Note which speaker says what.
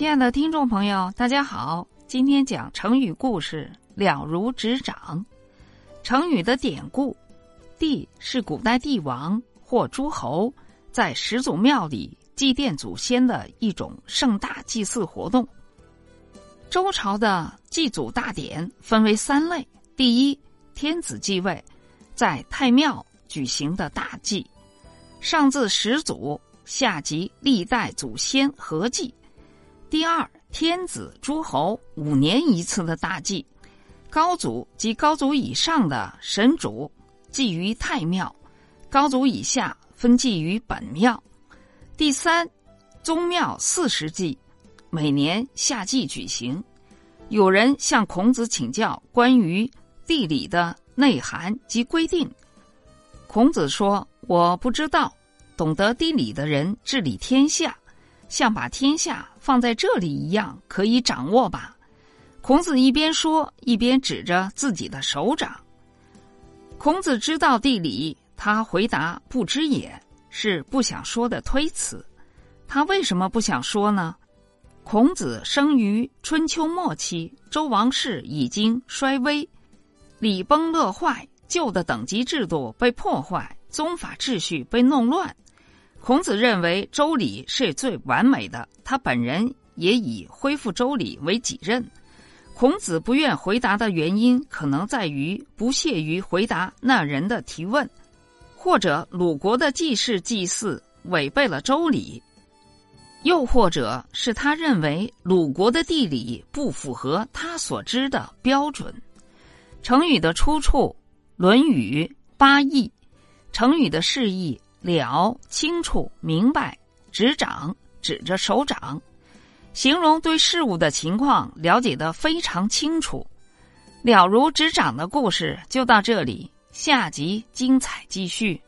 Speaker 1: 亲爱的听众朋友，大家好！今天讲成语故事“了如指掌”。成语的典故，帝是古代帝王或诸侯在始祖庙里祭奠祖先的一种盛大祭祀活动。周朝的祭祖大典分为三类：第一，天子继位，在太庙举行的大祭，上自始祖，下及历代祖先合祭。第二，天子、诸侯五年一次的大祭，高祖及高祖以上的神主祭于太庙，高祖以下分祭于本庙。第三，宗庙四时祭，每年夏季举行。有人向孔子请教关于地理的内涵及规定，孔子说：“我不知道，懂得地理的人治理天下。”像把天下放在这里一样，可以掌握吧？孔子一边说，一边指着自己的手掌。孔子知道地理，他回答不知也，是不想说的推辞。他为什么不想说呢？孔子生于春秋末期，周王室已经衰微，礼崩乐坏，旧的等级制度被破坏，宗法秩序被弄乱。孔子认为周礼是最完美的，他本人也以恢复周礼为己任。孔子不愿回答的原因，可能在于不屑于回答那人的提问，或者鲁国的祭祀祭祀违背了周礼，又或者是他认为鲁国的地理不符合他所知的标准。成语的出处《论语·八佾》，成语的释义。了清楚明白，指掌指着手掌，形容对事物的情况了解的非常清楚。了如指掌的故事就到这里，下集精彩继续。